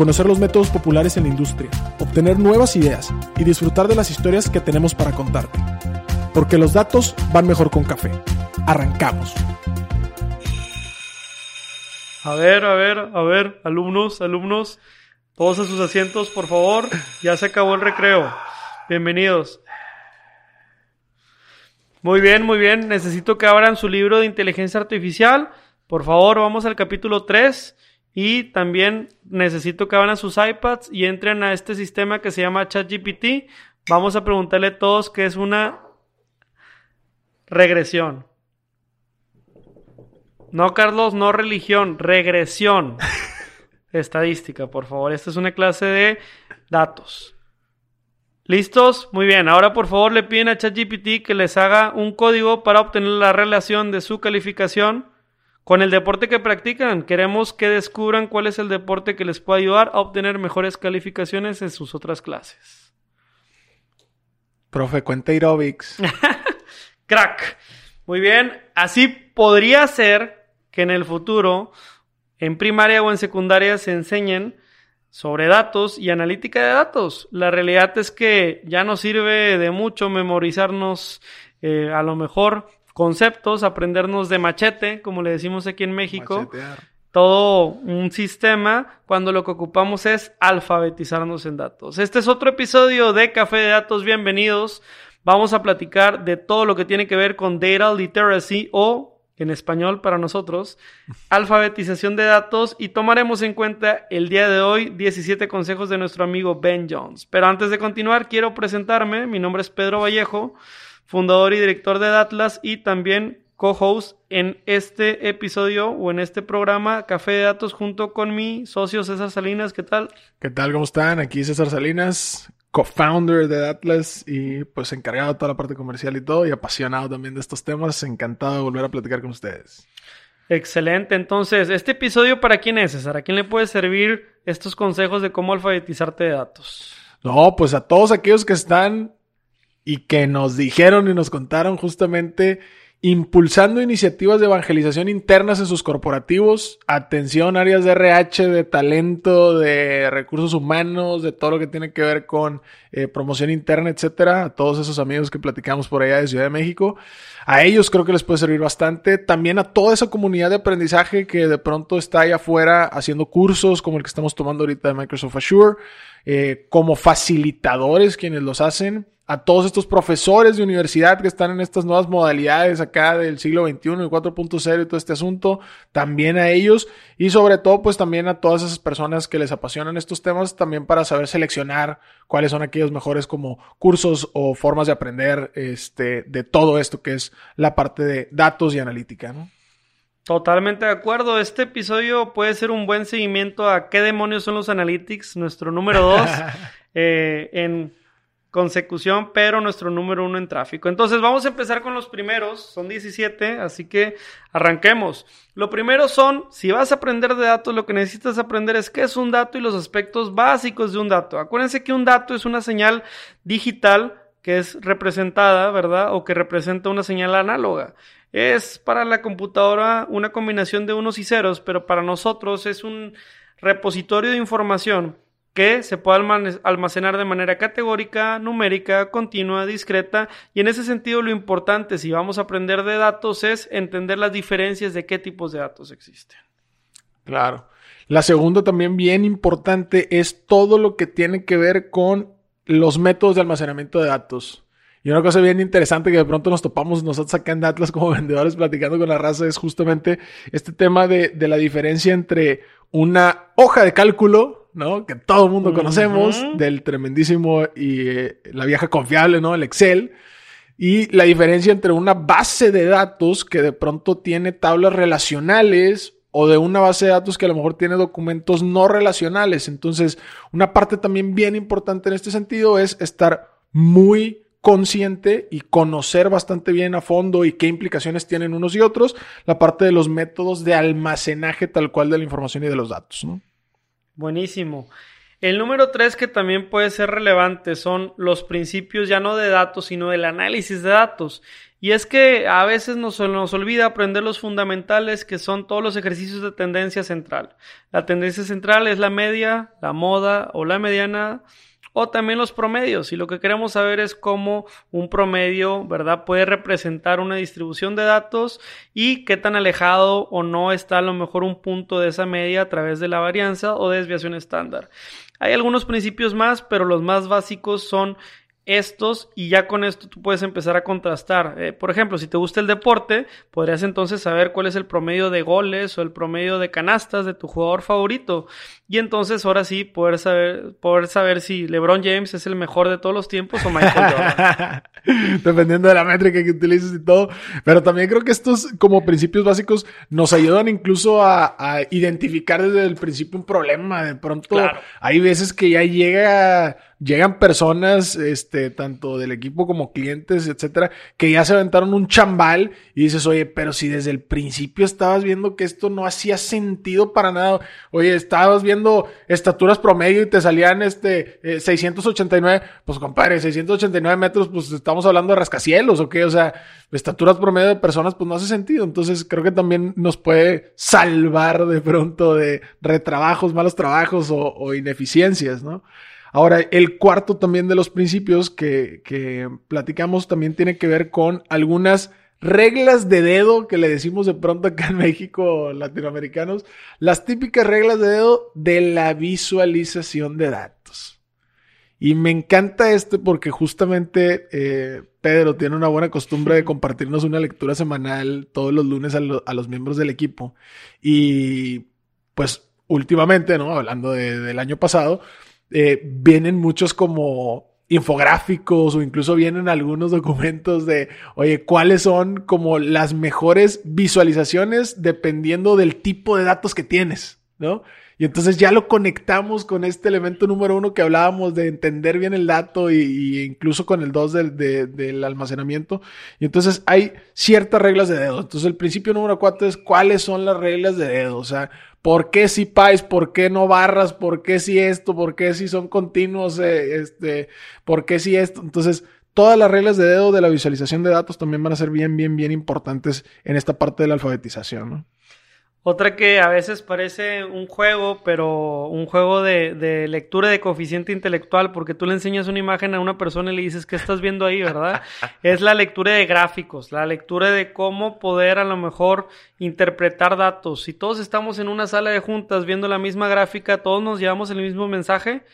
conocer los métodos populares en la industria, obtener nuevas ideas y disfrutar de las historias que tenemos para contarte. Porque los datos van mejor con café. Arrancamos. A ver, a ver, a ver, alumnos, alumnos, todos a sus asientos, por favor. Ya se acabó el recreo. Bienvenidos. Muy bien, muy bien. Necesito que abran su libro de inteligencia artificial. Por favor, vamos al capítulo 3. Y también necesito que abran sus iPads y entren a este sistema que se llama ChatGPT. Vamos a preguntarle a todos qué es una regresión. No, Carlos, no religión, regresión. Estadística, por favor. Esta es una clase de datos. ¿Listos? Muy bien. Ahora, por favor, le piden a ChatGPT que les haga un código para obtener la relación de su calificación con el deporte que practican, queremos que descubran cuál es el deporte que les puede ayudar a obtener mejores calificaciones en sus otras clases. Profe, cuenta aerobics. Crack. Muy bien. Así podría ser que en el futuro, en primaria o en secundaria, se enseñen sobre datos y analítica de datos. La realidad es que ya no sirve de mucho memorizarnos eh, a lo mejor conceptos, aprendernos de machete, como le decimos aquí en México. Todo un sistema cuando lo que ocupamos es alfabetizarnos en datos. Este es otro episodio de Café de Datos. Bienvenidos. Vamos a platicar de todo lo que tiene que ver con data literacy o en español para nosotros, alfabetización de datos y tomaremos en cuenta el día de hoy 17 consejos de nuestro amigo Ben Jones. Pero antes de continuar, quiero presentarme. Mi nombre es Pedro Vallejo fundador y director de Atlas y también co-host en este episodio o en este programa Café de Datos junto con mi socio César Salinas. ¿Qué tal? ¿Qué tal? ¿Cómo están? Aquí César Salinas, co-founder de Atlas y pues encargado de toda la parte comercial y todo y apasionado también de estos temas. Encantado de volver a platicar con ustedes. Excelente. Entonces, ¿este episodio para quién es, César? ¿A quién le puede servir estos consejos de cómo alfabetizarte de datos? No, pues a todos aquellos que están y que nos dijeron y nos contaron justamente impulsando iniciativas de evangelización internas en sus corporativos, atención áreas de RH, de talento, de recursos humanos, de todo lo que tiene que ver con eh, promoción interna, etcétera, a todos esos amigos que platicamos por allá de Ciudad de México. A ellos creo que les puede servir bastante. También a toda esa comunidad de aprendizaje que de pronto está ahí afuera haciendo cursos como el que estamos tomando ahorita de Microsoft Azure, eh, como facilitadores quienes los hacen a todos estos profesores de universidad que están en estas nuevas modalidades acá del siglo XXI y 4.0 y todo este asunto, también a ellos y sobre todo pues también a todas esas personas que les apasionan estos temas también para saber seleccionar cuáles son aquellos mejores como cursos o formas de aprender este, de todo esto que es la parte de datos y analítica, ¿no? Totalmente de acuerdo. Este episodio puede ser un buen seguimiento a qué demonios son los analytics, nuestro número dos eh, en consecución, pero nuestro número uno en tráfico. Entonces vamos a empezar con los primeros, son 17, así que arranquemos. Lo primero son, si vas a aprender de datos, lo que necesitas aprender es qué es un dato y los aspectos básicos de un dato. Acuérdense que un dato es una señal digital que es representada, ¿verdad? O que representa una señal análoga. Es para la computadora una combinación de unos y ceros, pero para nosotros es un repositorio de información que se puede almacenar de manera categórica, numérica, continua, discreta, y en ese sentido lo importante si vamos a aprender de datos es entender las diferencias de qué tipos de datos existen. Claro. La segunda también bien importante es todo lo que tiene que ver con los métodos de almacenamiento de datos. Y una cosa bien interesante que de pronto nos topamos nosotros acá en Atlas como vendedores platicando con la raza es justamente este tema de, de la diferencia entre una hoja de cálculo ¿no? Que todo el mundo conocemos, del tremendísimo y eh, la vieja confiable, ¿no? El Excel. Y la diferencia entre una base de datos que de pronto tiene tablas relacionales o de una base de datos que a lo mejor tiene documentos no relacionales. Entonces, una parte también bien importante en este sentido es estar muy consciente y conocer bastante bien a fondo y qué implicaciones tienen unos y otros, la parte de los métodos de almacenaje tal cual de la información y de los datos. ¿no? Buenísimo. El número tres que también puede ser relevante son los principios ya no de datos, sino del análisis de datos. Y es que a veces nos, nos, olvida aprender los fundamentales que son todos los ejercicios de tendencia central. La tendencia central es la media, la moda o la mediana o también los promedios. Y lo que queremos saber es cómo un promedio, ¿verdad?, puede representar una distribución de datos y qué tan alejado o no está a lo mejor un punto de esa media a través de la varianza o desviación estándar. Hay algunos principios más, pero los más básicos son estos y ya con esto tú puedes empezar a contrastar. Eh, por ejemplo, si te gusta el deporte, podrías entonces saber cuál es el promedio de goles o el promedio de canastas de tu jugador favorito. Y entonces ahora sí poder saber, poder saber si LeBron James es el mejor de todos los tiempos o Michael Jordan. Dependiendo de la métrica que utilices y todo. Pero también creo que estos como principios básicos nos ayudan incluso a, identificar desde el principio un problema. De pronto hay veces que ya llega llegan personas, este, tanto del equipo como clientes, etcétera, que ya se aventaron un chambal y dices, oye, pero si desde el principio estabas viendo que esto no hacía sentido para nada, oye, estabas viendo estaturas promedio y te salían, este, 689, eh, pues compadre, 689 metros, pues estamos hablando de rascacielos, ¿o qué? O sea, estaturas promedio de personas, pues no hace sentido. Entonces creo que también nos puede salvar de pronto de retrabajos, malos trabajos o ineficiencias, ¿no? Ahora, el cuarto también de los principios que, que platicamos también tiene que ver con algunas reglas de dedo que le decimos de pronto acá en México, latinoamericanos, las típicas reglas de dedo de la visualización de datos. Y me encanta este porque justamente eh, Pedro tiene una buena costumbre de compartirnos una lectura semanal todos los lunes a, a los miembros del equipo. Y pues últimamente, ¿no? Hablando del año pasado, eh, vienen muchos como infográficos o incluso vienen algunos documentos de, oye, cuáles son como las mejores visualizaciones dependiendo del tipo de datos que tienes, ¿no? Y entonces ya lo conectamos con este elemento número uno que hablábamos de entender bien el dato y, incluso con el dos del, del, almacenamiento. Y entonces hay ciertas reglas de dedo. Entonces el principio número cuatro es cuáles son las reglas de dedo. O sea, ¿Por qué si PIs? ¿Por qué no barras? ¿Por qué si esto? ¿Por qué si son continuos? Eh, este, ¿Por qué si esto? Entonces, todas las reglas de dedo de la visualización de datos también van a ser bien, bien, bien importantes en esta parte de la alfabetización, ¿no? Otra que a veces parece un juego, pero un juego de, lectura de coeficiente intelectual, porque tú le enseñas una imagen a una persona y le dices, ¿qué estás viendo ahí, verdad? es la lectura de gráficos, la lectura de cómo poder a lo mejor interpretar datos. Si todos estamos en una sala de juntas viendo la misma gráfica, todos nos llevamos el mismo mensaje,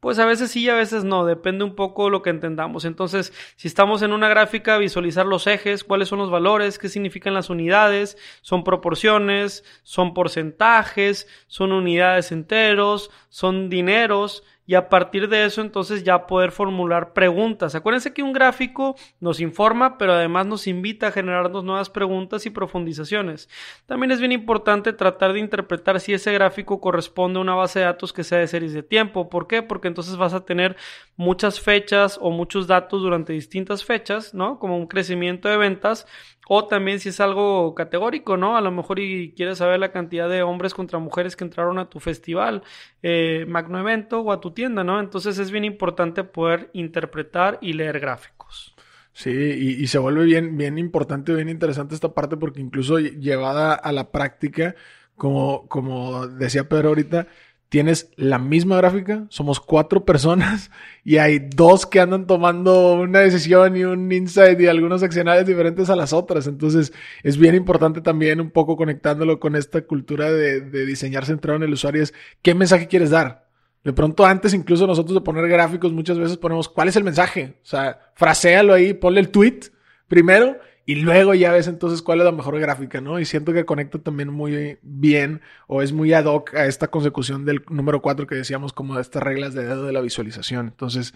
pues a veces sí y a veces no, depende un poco de lo que entendamos. Entonces, si estamos en una gráfica, visualizar los ejes, cuáles son los valores, qué significan las unidades, son proporciones, son porcentajes, son unidades enteros, son dineros, y a partir de eso entonces ya poder formular preguntas. Acuérdense que un gráfico nos informa, pero además nos invita a generarnos nuevas preguntas y profundizaciones. También es bien importante tratar de interpretar si ese gráfico corresponde a una base de datos que sea de series de tiempo. ¿Por qué? Porque entonces vas a tener muchas fechas o muchos datos durante distintas fechas, ¿no? Como un crecimiento de ventas o también si es algo categórico, ¿no? A lo mejor y quieres saber la cantidad de hombres contra mujeres que entraron a tu festival, eh, magno evento o a tu tienda, ¿no? Entonces es bien importante poder interpretar y leer gráficos. Sí, y, se vuelve bien, bien importante, bien interesante esta parte porque incluso llevada a la práctica, como, como decía Pedro ahorita, tienes la misma gráfica, somos cuatro personas y hay dos que andan tomando una decisión y un insight y algunos accionarios diferentes a las otras. Entonces es bien importante también un poco conectándolo con esta cultura de, diseñar centrado en el usuario es qué mensaje quieres dar. De pronto antes incluso nosotros de poner gráficos muchas veces ponemos cuál es el mensaje. O sea, fraséalo ahí, ponle el tweet primero y luego ya ves entonces cuál es la mejor gráfica, ¿no? Y siento que conecta también muy bien o es muy ad hoc a esta consecución del número 4 que decíamos como de estas reglas de dedo de la visualización. Entonces,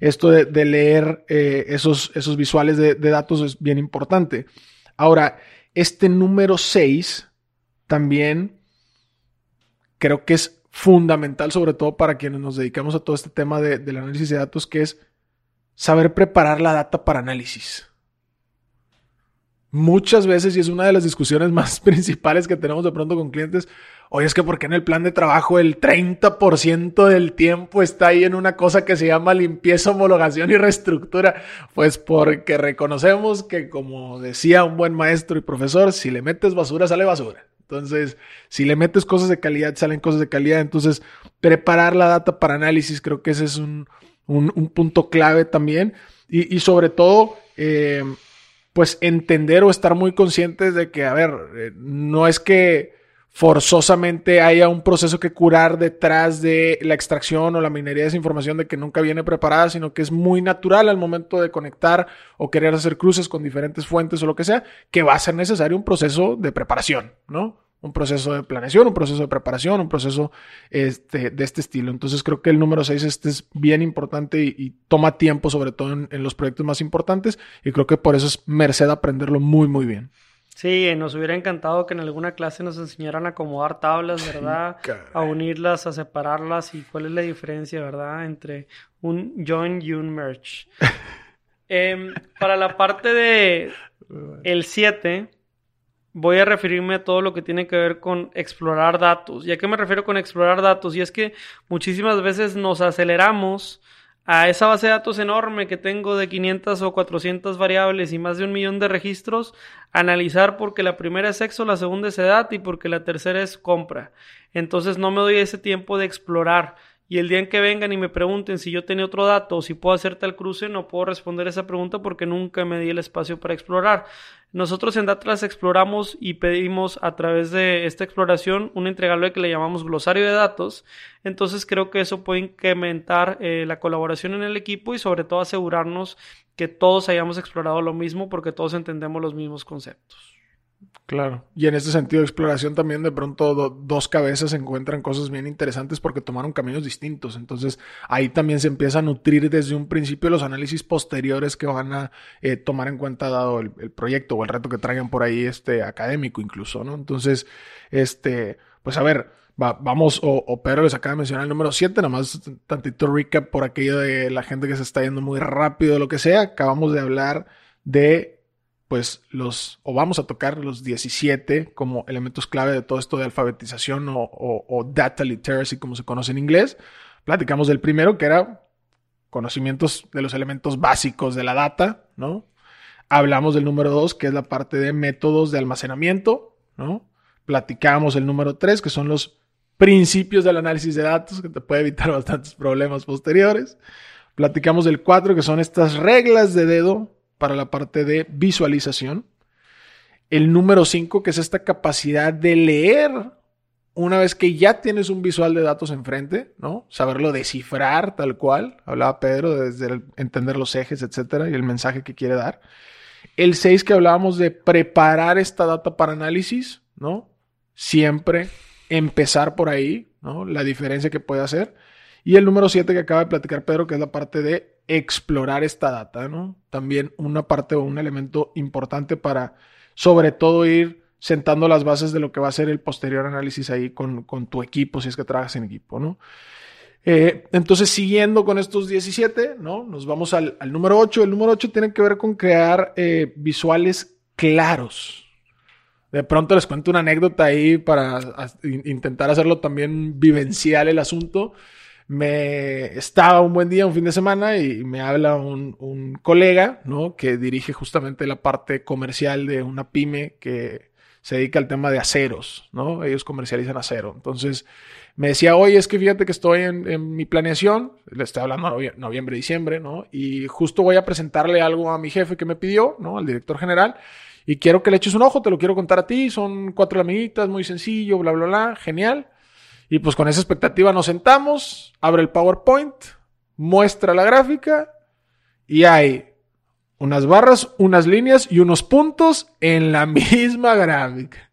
esto de, leer eh, esos, esos visuales de, de datos es bien importante. Ahora, este número 6 también creo que es fundamental, sobre todo para quienes nos dedicamos a todo este tema del análisis de datos, que es saber preparar la data para análisis. Muchas veces, y es una de las discusiones más principales que tenemos de pronto con clientes, oye, es que porque en el plan de trabajo el 30% del tiempo está ahí en una cosa que se llama limpieza, homologación y reestructura. Pues porque reconocemos que, como decía un buen maestro y profesor, si le metes basura, sale basura. Entonces, si le metes cosas de calidad, salen cosas de calidad. Entonces, preparar la data para análisis, creo que ese es un, punto clave también. Y, sobre todo, eh, pues entender o estar muy conscientes de que, a ver, eh, no es que forzosamente haya un proceso que curar detrás de la extracción o la minería de esa información de que nunca viene preparada, sino que es muy natural al momento de conectar o querer hacer cruces con diferentes fuentes o lo que sea, que va a ser necesario un proceso de preparación, ¿no? Un proceso de planeación, un proceso de preparación, un proceso este, de este estilo. Entonces creo que el número 6 este es bien importante y, toma tiempo, sobre todo en, en los proyectos más importantes, y creo que por eso es merced aprenderlo muy, muy bien. Sí, nos hubiera encantado que en alguna clase nos enseñaran a acomodar tablas, ¿verdad? a unirlas, a separarlas y cuál es la diferencia, ¿verdad? Entre un join y un merge. Em, para la parte de el 7, voy a referirme a todo lo que tiene que ver con explorar datos. ¿Y a qué me refiero con explorar datos? Y es que muchísimas veces nos aceleramos a esa base de datos enorme que tengo de 500 o 400 variables y más de un millón de registros, analizar porque la primera es sexo, la segunda es edad y porque la tercera es compra. Entonces no me doy ese tiempo de explorar. Y el día en que vengan y me pregunten si yo tenía otro dato o si puedo hacer tal cruce, no puedo responder esa pregunta porque nunca me di el espacio para explorar. Nosotros en Datras exploramos y pedimos a través de esta exploración un entregable que le llamamos glosario de datos. Entonces creo que eso puede incrementar eh, la colaboración en el equipo y sobre todo asegurarnos que todos hayamos explorado lo mismo porque todos entendemos los mismos conceptos. Claro. Y en este sentido de exploración también de pronto dos cabezas encuentran cosas bien interesantes porque tomaron caminos distintos. Entonces ahí también se empieza a nutrir desde un principio los análisis posteriores que van a eh, tomar en cuenta dado el, proyecto o el reto que traigan por ahí este académico incluso, ¿no? Entonces, este, pues a ver, vamos, o, o, Pedro les acaba de mencionar el número 7, nada más tantito recap por aquello de la gente que se está yendo muy rápido, lo que sea. Acabamos de hablar de pues los, o vamos a tocar los 17 como elementos clave de todo esto de alfabetización o, data literacy, como se conoce en inglés. Platicamos del primero, que era conocimientos de los elementos básicos de la data, ¿no? Hablamos del número 2, que es la parte de métodos de almacenamiento, ¿no? Platicamos el número 3, que son los principios del análisis de datos, que te puede evitar bastantes problemas posteriores. Platicamos del 4, que son estas reglas de dedo para la parte de visualización. El número 5, que es esta capacidad de leer una vez que ya tienes un visual de datos enfrente, ¿no? Saberlo descifrar tal cual. Hablaba Pedro desde entender los ejes, etcétera, y el mensaje que quiere dar. El 6 que hablábamos de preparar esta data para análisis, ¿no? Siempre empezar por ahí, ¿no? La diferencia que puede hacer. Y el número 7 que acaba de platicar Pedro, que es la parte de explorar esta data, ¿no? También una parte o un elemento importante para, sobre todo, ir sentando las bases de lo que va a ser el posterior análisis ahí con, tu equipo, si es que trabajas en equipo, ¿no? Eh, entonces, siguiendo con estos 17, ¿no? Nos vamos al, número 8. El número 8 tiene que ver con crear eh, visuales claros. De pronto les cuento una anécdota ahí para intentar hacerlo también vivencial el asunto me estaba un buen día, un fin de semana, y me habla un, colega, ¿no? Que dirige justamente la parte comercial de una pyme que se dedica al tema de aceros, ¿no? Ellos comercializan acero. Entonces, me decía, oye, es que fíjate que estoy en, mi planeación, le estoy hablando noviembre, diciembre, ¿no? Y justo voy a presentarle algo a mi jefe que me pidió, ¿no? Al director general. Y quiero que le eches un ojo, te lo quiero contar a ti, son cuatro amiguitas, muy sencillo, bla, bla, bla, genial. Y pues con esa expectativa nos sentamos, abre el PowerPoint, muestra la gráfica y hay unas barras, unas líneas y unos puntos en la misma gráfica.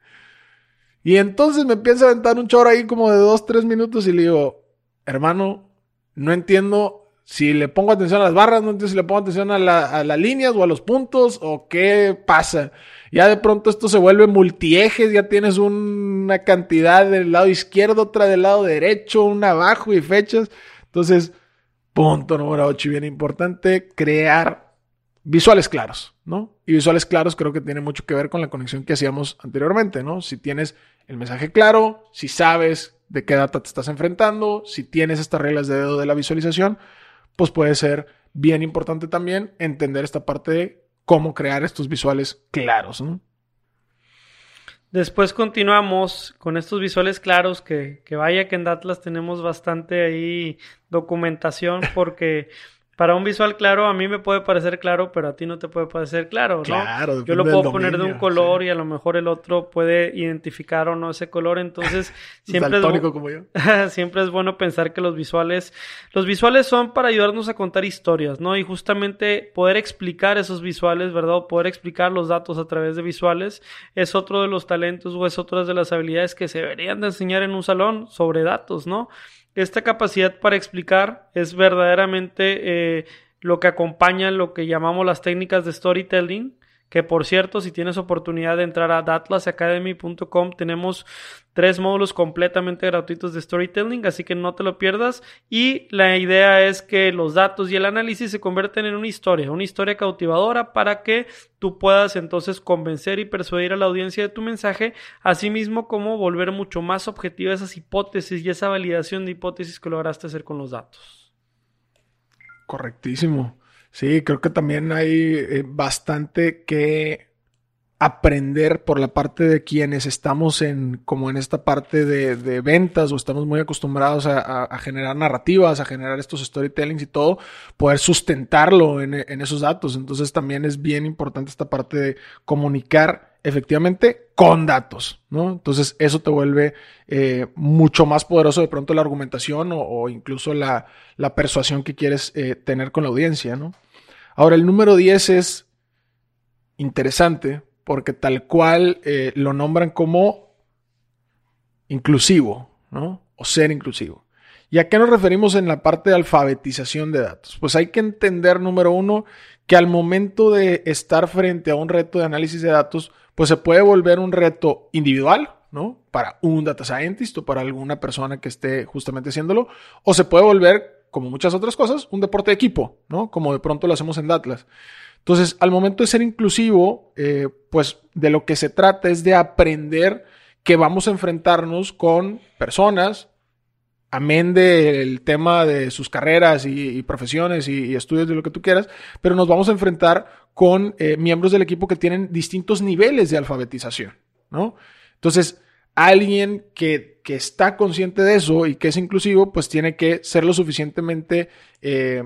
Y entonces me empieza a aventar un chorro ahí como de dos, tres minutos y le digo, hermano, no entiendo si le pongo atención a las barras, no entiendo si le pongo atención a, a las líneas o a los puntos o qué pasa. Ya de pronto esto se vuelve multiejes, ya tienes una cantidad del lado izquierdo, otra del lado derecho, una abajo y fechas. Entonces, Punto número 8 y bien importante, crear visuales claros, ¿no? Y visuales claros creo que tiene mucho que ver con la conexión que hacíamos anteriormente, ¿no? Si tienes el mensaje claro, si sabes de qué data te estás enfrentando, si tienes estas reglas de dedo de la visualización, pues puede ser bien importante también entender esta parte de cómo crear estos visuales claros. Después continuamos con estos visuales claros, que, que vaya que en Atlas tenemos bastante ahí documentación porque para un visual claro, a mí me puede parecer claro, pero a ti no te puede parecer claro, ¿no? Claro, Yo lo puedo poner de un color sí. y a lo mejor el otro puede identificar o no ese color, entonces siempre es, bu- como yo. siempre es bueno pensar que los visuales, los visuales son para ayudarnos a contar historias, ¿no? Y justamente poder explicar esos visuales, ¿verdad? O poder explicar los datos a través de visuales es otro de los talentos o es otra de las habilidades que se deberían de enseñar en un salón sobre datos, ¿no? Esta capacidad para explicar es verdaderamente eh, lo que acompaña lo que llamamos las técnicas de storytelling, que por cierto, si tienes oportunidad de entrar a datlasacademy.com, tenemos tres módulos completamente gratuitos de storytelling, así que no te lo pierdas. Y la idea es que los datos y el análisis se convierten en una historia, una historia cautivadora para que tú puedas entonces convencer y persuadir a la audiencia de tu mensaje, asimismo como volver mucho más objetiva esas hipótesis y esa validación de hipótesis que lograste hacer con los datos. Correctísimo. Sí, creo que también hay eh, bastante que aprender por la parte de quienes estamos en, como en esta parte de, de ventas o estamos muy acostumbrados a, a- generar narrativas, a generar estos storytellings y todo, poder sustentarlo en, en esos datos. Entonces también es bien importante esta parte de comunicar efectivamente con datos, ¿no? Entonces eso te vuelve eh, mucho más poderoso de pronto la argumentación o, incluso la, la persuasión que quieres eh, tener con la audiencia, ¿no? Ahora, el número 10 es interesante porque tal cual eh, lo nombran como inclusivo, ¿no? O ser inclusivo. ¿Y a qué nos referimos en la parte de alfabetización de datos? Pues hay que entender, número uno, que al momento de estar frente a un reto de análisis de datos, pues se puede volver un reto individual, ¿no? Para un data scientist o para alguna persona que esté justamente haciéndolo, o se puede volver, como muchas otras cosas, un deporte de equipo, ¿no? Como de pronto lo hacemos en Datlas. Entonces, al momento de ser inclusivo, eh, pues de lo que se trata es de aprender que vamos a enfrentarnos con personas, amén del tema de sus carreras y, profesiones y, estudios de lo que tú quieras, pero nos vamos a enfrentar con eh, miembros del equipo que tienen distintos niveles de alfabetización, ¿no? Entonces, alguien que, que está consciente de eso y que es inclusivo, pues tiene que ser lo suficientemente, eh,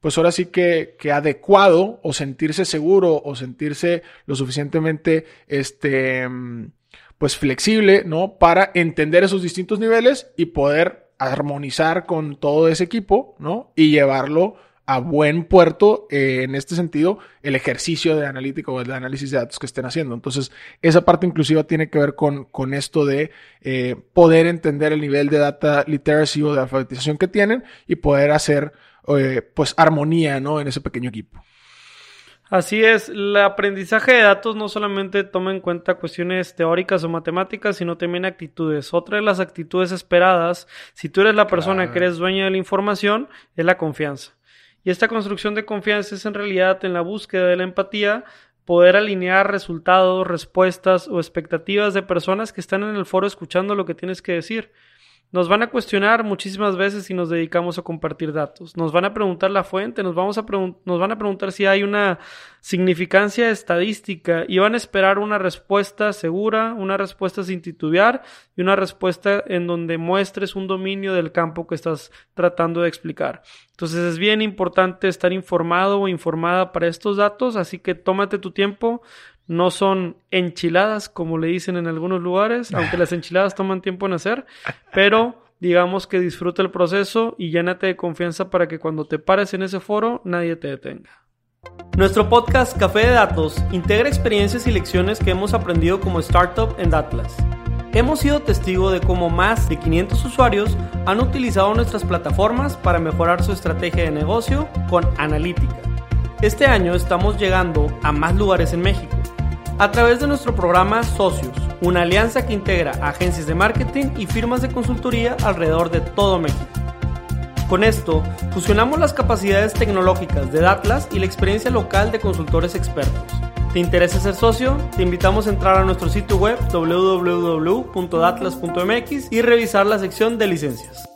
pues ahora sí que, que adecuado o sentirse seguro o sentirse lo suficientemente, este, pues flexible, ¿no? Para entender esos distintos niveles y poder armonizar con todo ese equipo, ¿no? Y llevarlo a buen puerto eh, en este sentido el ejercicio de analítica o el análisis de datos que estén haciendo. Entonces, esa parte inclusiva tiene que ver con, con esto de eh, poder entender el nivel de data literacy o de alfabetización que tienen y poder hacer eh, pues armonía, ¿no? En ese pequeño equipo. Así es, el aprendizaje de datos no solamente toma en cuenta cuestiones teóricas o matemáticas, sino también actitudes. Otra de las actitudes esperadas, si tú eres la persona Claro. que eres dueña de la información, es la confianza. Y esta construcción de confianza es en realidad en la búsqueda de la empatía, poder alinear resultados, respuestas o expectativas de personas que están en el foro escuchando lo que tienes que decir. Nos van a cuestionar muchísimas veces si nos dedicamos a compartir datos. Nos van a preguntar la fuente, nos, vamos a nos van a preguntar si hay una significancia estadística y van a esperar una respuesta segura, una respuesta sin titubear y una respuesta en donde muestres un dominio del campo que estás tratando de explicar. Entonces es bien importante estar informado o informada para estos datos, así que tómate tu tiempo. No son enchiladas, como le dicen en algunos lugares, aunque las enchiladas toman tiempo en hacer, pero digamos que disfruta el proceso y llénate de confianza para que cuando te pares en ese foro nadie te detenga. Nuestro podcast Café de Datos integra experiencias y lecciones que hemos aprendido como startup en Datlas. Hemos sido testigo de cómo más de 500 usuarios han utilizado nuestras plataformas para mejorar su estrategia de negocio con analítica. Este año estamos llegando a más lugares en México a través de nuestro programa Socios, una alianza que integra agencias de marketing y firmas de consultoría alrededor de todo México. Con esto, fusionamos las capacidades tecnológicas de Datlas y la experiencia local de consultores expertos. ¿Te interesa ser socio? Te invitamos a entrar a nuestro sitio web www.datlas.mx y revisar la sección de licencias.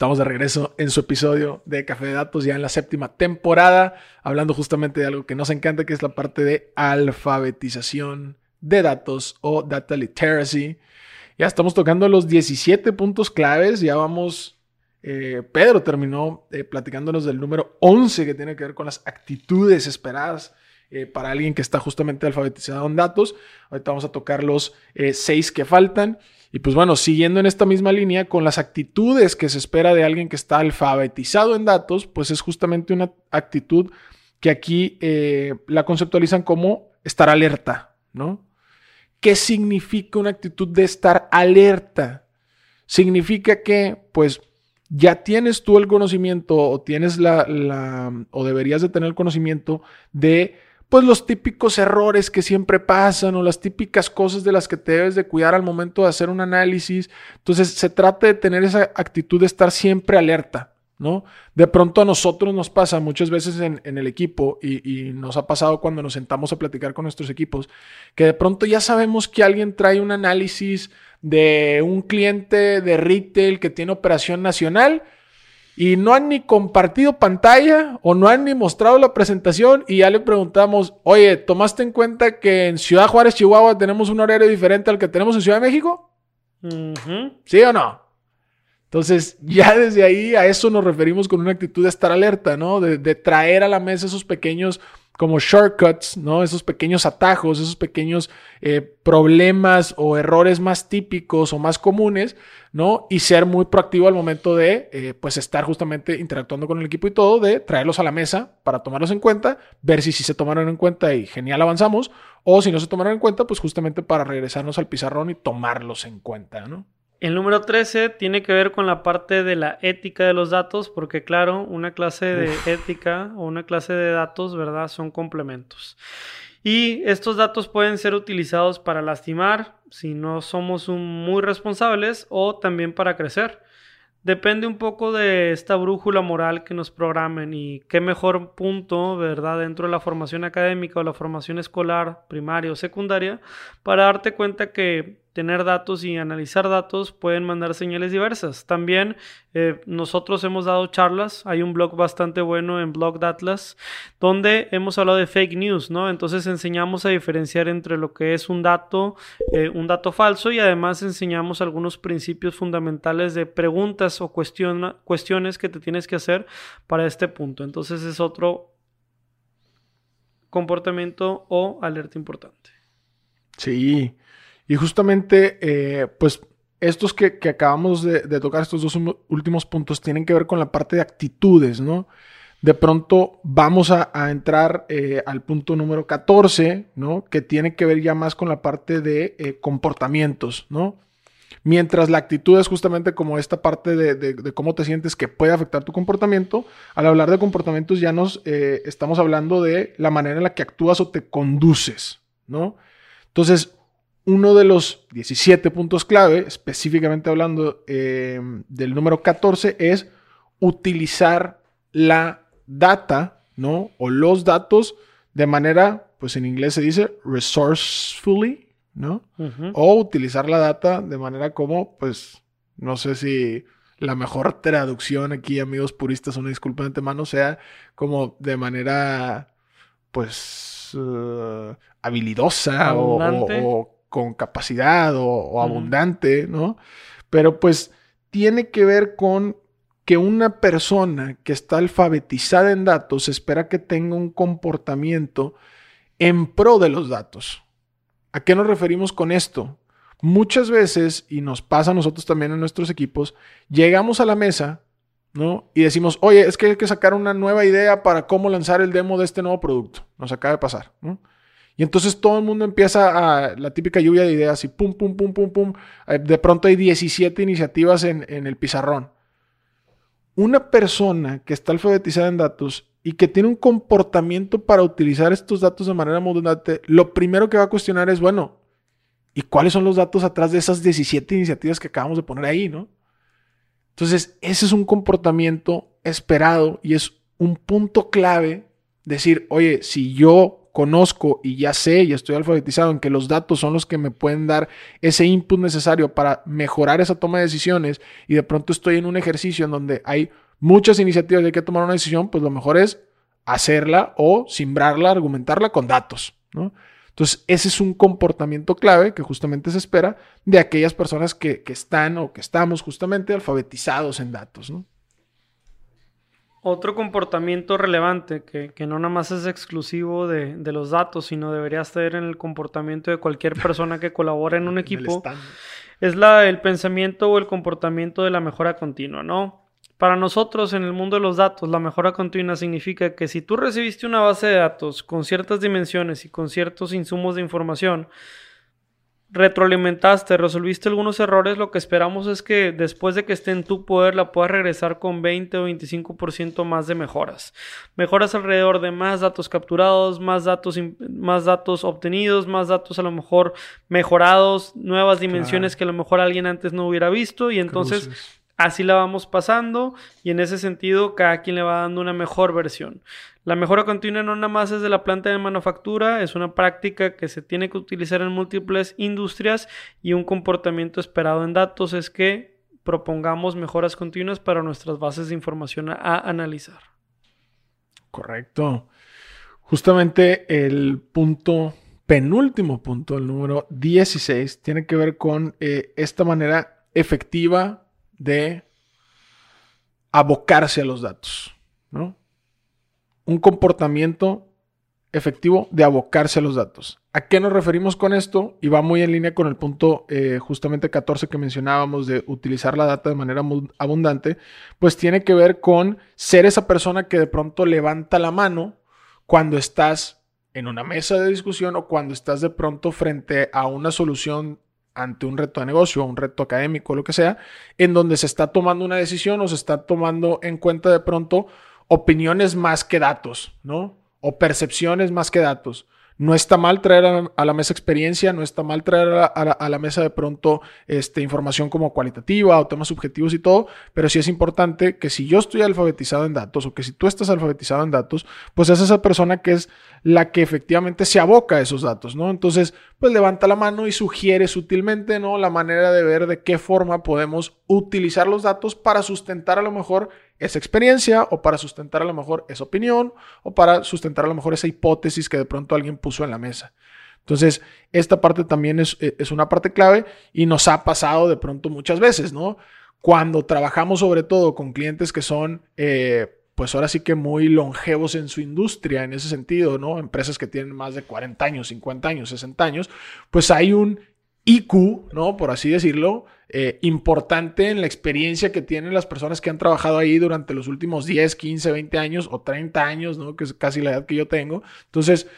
Estamos de regreso en su episodio de Café de Datos, ya en la séptima temporada, hablando justamente de algo que nos encanta, que es la parte de alfabetización de datos o data literacy. Ya estamos tocando los 17 puntos claves, ya vamos, eh, Pedro terminó eh, platicándonos del número 11 que tiene que ver con las actitudes esperadas eh, para alguien que está justamente alfabetizado en datos. Ahorita vamos a tocar los 6 que faltan. Y pues bueno, siguiendo en esta misma línea, con las actitudes que se espera de alguien que está alfabetizado en datos, pues es justamente una actitud que aquí eh, la conceptualizan como estar alerta, ¿no? ¿Qué significa una actitud de estar alerta? Significa que, pues, ya tienes tú el conocimiento o tienes la o deberías de tener el conocimiento de pues los típicos errores que siempre pasan o las típicas cosas de las que te debes de cuidar al momento de hacer un análisis. Entonces se trata de tener esa actitud de estar siempre alerta, ¿no? De pronto a nosotros nos pasa muchas veces en, el equipo y, y, nos ha pasado cuando nos sentamos a platicar con nuestros equipos, que de pronto ya sabemos que alguien trae un análisis de un cliente de retail que tiene operación nacional y no han ni compartido pantalla o no han ni mostrado la presentación y ya le preguntamos, oye, ¿tomaste en cuenta que en Ciudad Juárez, Chihuahua tenemos un horario diferente al que tenemos en Ciudad de México? ¿Sí o no? Entonces, ya desde ahí a eso nos referimos con una actitud de estar alerta, ¿no? De, de traer a la mesa esos pequeños como shortcuts, ¿no? Esos pequeños atajos, esos pequeños eh, problemas o errores más típicos o más comunes, ¿no? Y ser muy proactivo al momento de, eh, pues, estar justamente interactuando con el equipo y todo, de traerlos a la mesa para tomarlos en cuenta, ver si sí se tomaron en cuenta y genial avanzamos, o si no se tomaron en cuenta, pues justamente para regresarnos al pizarrón y tomarlos en cuenta, ¿no? El número 13 tiene que ver con la parte de la ética de los datos, porque claro, una clase de ética o una clase de datos, ¿verdad? Son complementos. Y estos datos pueden ser utilizados para lastimar si no somos muy responsables o también para crecer. Depende un poco de esta brújula moral que nos programen y qué mejor punto, ¿verdad?, dentro de la formación académica o la formación escolar, primaria o secundaria, para darte cuenta que tener datos y analizar datos pueden mandar señales diversas. También eh, nosotros hemos dado charlas, hay un blog bastante bueno en Blog donde hemos hablado de fake news, ¿no? Entonces enseñamos a diferenciar entre lo que es un dato, eh, un dato falso y además enseñamos algunos principios fundamentales de preguntas o cuestiones que te tienes que hacer para este punto. Entonces es otro comportamiento o alerta importante. Sí, y justamente, eh, pues estos que, acabamos de, tocar, estos dos últimos puntos, tienen que ver con la parte de actitudes, ¿no? De pronto vamos a, entrar eh, al punto número 14, ¿no? Que tiene que ver ya más con la parte de eh, comportamientos, ¿no? Mientras la actitud es justamente como esta parte de, cómo te sientes que puede afectar tu comportamiento, al hablar de comportamientos ya nos estamos hablando de la manera en la que actúas o te conduces, ¿no? Entonces, uno de los 17 puntos clave, específicamente hablando eh, del número 14, es utilizar la data, ¿no? O los datos de manera, pues en inglés se dice resourcefully, ¿no? O utilizar la data de manera como, pues, no sé si la mejor traducción aquí, amigos puristas, una disculpa de antemano, sea como de manera, pues, uh, habilidosa o, con capacidad o, abundante, ¿no? Pero pues tiene que ver con que una persona que está alfabetizada en datos espera que tenga un comportamiento en pro de los datos. ¿A qué nos referimos con esto? Muchas veces, y nos pasa a nosotros también en nuestros equipos, llegamos a la mesa, ¿no? Y decimos, oye, es que hay que sacar una nueva idea para cómo lanzar el demo de este nuevo producto. Nos acaba de pasar, ¿no? Y entonces todo el mundo empieza a la típica lluvia de ideas y pum, pum, pum, pum, pum. Eh, de pronto hay 17 iniciativas en, el pizarrón. Una persona que está alfabetizada en datos y que tiene un comportamiento para utilizar estos datos de manera abundante, lo primero que va a cuestionar es, bueno, ¿y cuáles son los datos atrás de esas 17 iniciativas que acabamos de poner ahí, no? Entonces, ese es un comportamiento esperado y es un punto clave decir, oye, si yo conozco y ya sé y estoy alfabetizado en que los datos son los que me pueden dar ese input necesario para mejorar esa toma de decisiones y de pronto estoy en un ejercicio en donde hay muchas iniciativas y hay que tomar una decisión, pues lo mejor es hacerla o simbrarla, argumentarla con datos. Entonces, ese es un comportamiento clave que justamente se espera de aquellas personas que, están o que estamos justamente alfabetizados en datos, ¿no? Otro comportamiento relevante que, no nada más es exclusivo de, de, los datos, sino debería estar en el comportamiento de cualquier persona que colabore en un equipo, es la, el pensamiento o el comportamiento de la mejora continua, ¿no? Para nosotros en el mundo de los datos, la mejora continua significa que si tú recibiste una base de datos con ciertas dimensiones y con ciertos insumos de información, retroalimentaste, resolviste algunos errores, lo que esperamos es que después de que esté en tu poder la puedas regresar con 20 o 25% más de mejoras. Mejoras alrededor de más datos capturados, más datos, más datos obtenidos, más datos a lo mejor mejorados, nuevas dimensiones que a lo mejor alguien antes no hubiera visto y entonces así la vamos pasando y en ese sentido cada quien le va dando una mejor versión. La mejora continua no nada más es de la planta de manufactura, es una práctica que se tiene que utilizar en múltiples industrias y un comportamiento esperado en datos es que propongamos mejoras continuas para nuestras bases de información a, analizar. Correcto. Justamente el punto penúltimo punto, el número 16, tiene que ver con eh, esta manera efectiva de abocarse a los datos, ¿no? Un comportamiento efectivo de abocarse a los datos. ¿A qué nos referimos con esto? Y va muy en línea con el punto eh, justamente 14 que mencionábamos de utilizar la data de manera abundante, pues tiene que ver con ser esa persona que de pronto levanta la mano cuando estás en una mesa de discusión o cuando estás de pronto frente a una solución ante un reto de negocio, un reto académico, lo que sea, en donde se está tomando una decisión o se está tomando en cuenta de pronto opiniones más que datos, ¿no? O percepciones más que datos. No está mal traer a, la mesa experiencia, no está mal traer a la, mesa de pronto este, información como cualitativa o temas subjetivos y todo, pero sí es importante que si yo estoy alfabetizado en datos o que si tú estás alfabetizado en datos, pues es esa persona que es la que efectivamente se aboca a esos datos, ¿no? Entonces, pues levanta la mano y sugiere sutilmente, ¿no? La manera de ver de qué forma podemos utilizar los datos para sustentar a lo mejor esa experiencia o para sustentar a lo mejor esa opinión o para sustentar a lo mejor esa hipótesis que de pronto alguien puso en la mesa. Entonces, esta parte también es, e, es, una parte clave y nos ha pasado de pronto muchas veces, ¿no? Cuando trabajamos sobre todo con clientes que son, eh, pues ahora sí que muy longevos en su industria, en ese sentido, ¿no? Empresas que tienen más de 40 años, 50 años, 60 años, pues hay un IQ, ¿no? Por así decirlo, eh, importante en la experiencia que tienen las personas que han trabajado ahí durante los últimos 10, 15, 20 años o 30 años, ¿no? Que es casi la edad que yo tengo. Entonces,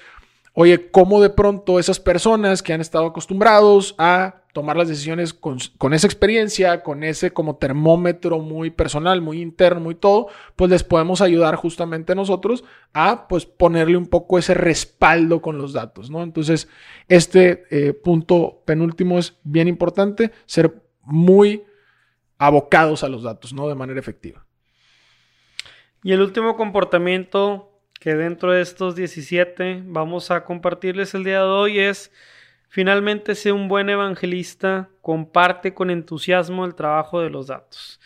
oye, ¿cómo de pronto esas personas que han estado acostumbrados a tomar las decisiones con, esa experiencia, con ese como termómetro muy personal, muy interno, muy todo, pues les podemos ayudar justamente nosotros a pues ponerle un poco ese respaldo con los datos, ¿no? Entonces, este eh, punto penúltimo es bien importante, ser muy abocados a los datos, ¿no? De manera efectiva. Y el último comportamiento que dentro de estos 17 vamos a compartirles el día de hoy es Finalmente, sé un buen evangelista, comparte con entusiasmo el trabajo de los datos.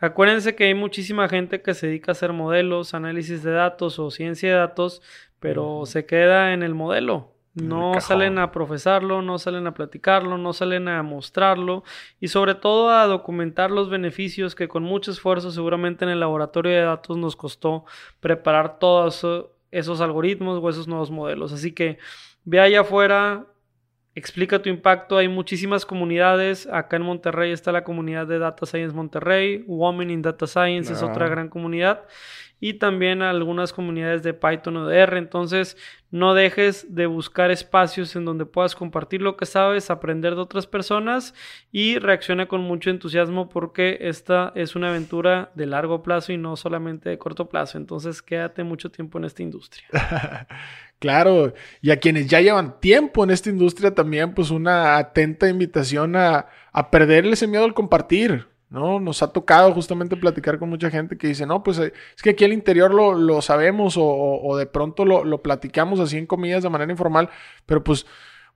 Acuérdense que hay muchísima gente que se dedica a hacer modelos, análisis de datos o ciencia de datos, pero se queda en el modelo. No salen a profesarlo, no salen a platicarlo, no salen a mostrarlo y sobre todo a documentar los beneficios que con mucho esfuerzo seguramente en el laboratorio de datos nos costó preparar todos esos algoritmos o esos nuevos modelos. Así que ve allá afuera, explica tu impacto. Hay muchísimas comunidades. Acá en Monterrey está la comunidad de Data Science Monterrey. Women in Data Science es otra gran comunidad y también algunas comunidades de Python o de R. Entonces, no dejes de buscar espacios en donde puedas compartir lo que sabes, aprender de otras personas y reacciona con mucho entusiasmo porque esta es una aventura de largo plazo y no solamente de corto plazo. Entonces, quédate mucho tiempo en esta industria. claro, y a quienes ya llevan tiempo en esta industria también, pues una atenta invitación a, a perderle ese miedo al compartir. ¿No? Nos ha tocado justamente platicar con mucha gente que dice, no, pues eh, es que aquí al interior lo, sabemos o, de pronto lo, platicamos así en comillas de manera informal, pero pues,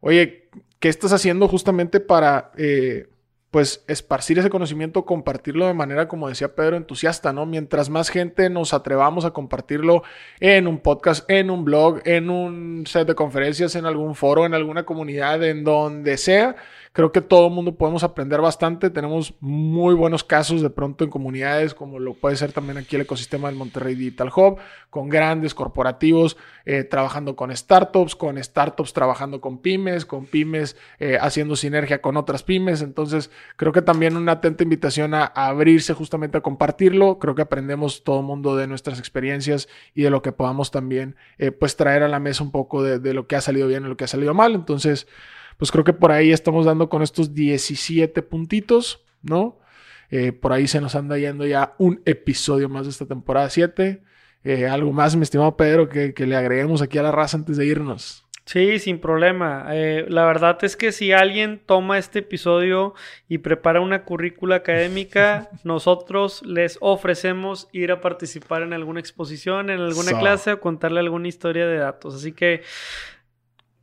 oye, ¿qué estás haciendo justamente para, eh, pues, esparcir ese conocimiento, compartirlo de manera, como decía Pedro, entusiasta, ¿no? Mientras más gente nos atrevamos a compartirlo en un podcast, en un blog, en un set de conferencias, en algún foro, en alguna comunidad, en donde sea, Creo que todo el mundo podemos aprender bastante. Tenemos muy buenos casos de pronto en comunidades, como lo puede ser también aquí el ecosistema del Monterrey Digital Hub, con grandes corporativos eh, trabajando con startups, con startups trabajando con pymes, con pymes eh, haciendo sinergia con otras pymes. Entonces, creo que también una atenta invitación a, abrirse justamente a compartirlo. Creo que aprendemos todo el mundo de nuestras experiencias y de lo que podamos también eh, pues traer a la mesa un poco de, de lo que ha salido bien y lo que ha salido mal. Entonces, pues creo que por ahí estamos dando con estos 17 puntitos, ¿no? Eh, por ahí se nos anda yendo ya un episodio más de esta temporada 7. Eh, algo más, mi estimado Pedro, que, le agreguemos aquí a la raza antes de irnos. Sí, sin problema. Eh, la verdad es que si alguien toma este episodio y prepara una currícula académica, nosotros les ofrecemos ir a participar en alguna exposición, en alguna clase o contarle alguna historia de datos. Así que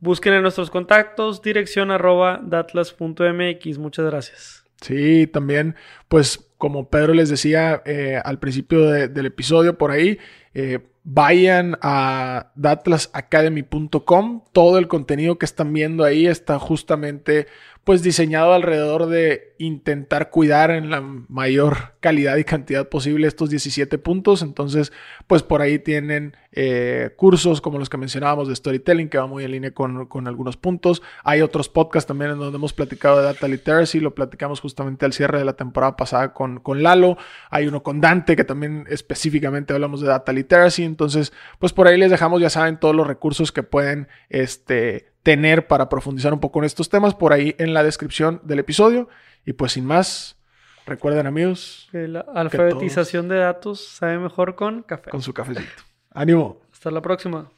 Busquen en nuestros contactos, dirección arroba datlas.mx. Muchas gracias. Sí, también, pues como Pedro les decía eh, al principio del episodio por ahí, eh, vayan a datlasacademy.com. Todo el contenido que están viendo ahí está justamente pues diseñado alrededor de intentar cuidar en la mayor calidad y cantidad posible estos 17 puntos. Entonces, pues por ahí tienen eh, cursos como los que mencionábamos de storytelling, que va muy en línea con, algunos puntos. Hay otros podcasts también en donde hemos platicado de data literacy, lo platicamos justamente al cierre de la temporada pasada con, con Lalo. Hay uno con Dante, que también específicamente hablamos de data literacy. Entonces, pues por ahí les dejamos, ya saben, todos los recursos que pueden este, tener para profundizar un poco en estos temas por ahí en la descripción del episodio. Y pues sin más, recuerden amigos. Que la alfabetización de datos sabe mejor con café. Con su cafecito. Ánimo. Hasta la próxima.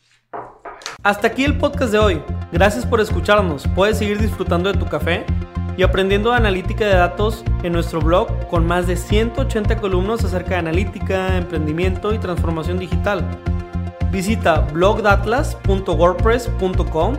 Hasta aquí el podcast de hoy. Gracias por escucharnos. Puedes seguir disfrutando de tu café y aprendiendo analítica de datos en nuestro blog con más de 180 columnas acerca de analítica, emprendimiento y transformación digital. Visita blogdatlas.wordpress.com